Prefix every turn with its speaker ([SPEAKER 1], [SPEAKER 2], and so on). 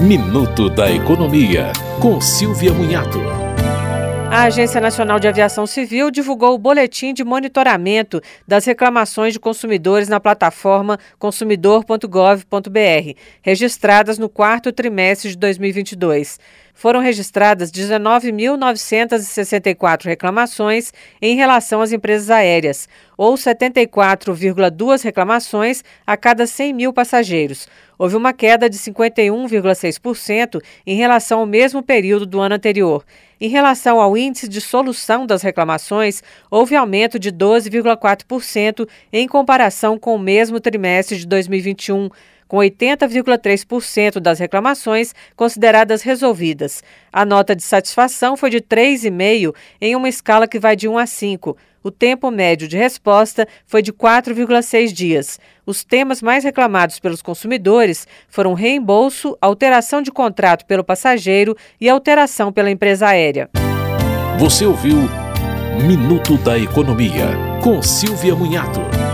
[SPEAKER 1] Minuto da Economia, com Silvia Munhato.
[SPEAKER 2] A Agência Nacional de Aviação Civil divulgou o boletim de monitoramento das reclamações de consumidores na plataforma consumidor.gov.br, registradas no quarto trimestre de 2022. Foram registradas 19.964 reclamações em relação às empresas aéreas, ou 74,2 reclamações a cada 100 mil passageiros. Houve uma queda de 51,6% em relação ao mesmo período do ano anterior. Em relação ao índice de solução das reclamações, houve aumento de 12,4% em comparação com o mesmo trimestre de 2021 com 80,3% das reclamações consideradas resolvidas. A nota de satisfação foi de 3,5 em uma escala que vai de 1 a 5. O tempo médio de resposta foi de 4,6 dias. Os temas mais reclamados pelos consumidores foram reembolso, alteração de contrato pelo passageiro e alteração pela empresa aérea.
[SPEAKER 1] Você ouviu Minuto da Economia, com Silvia Munhato.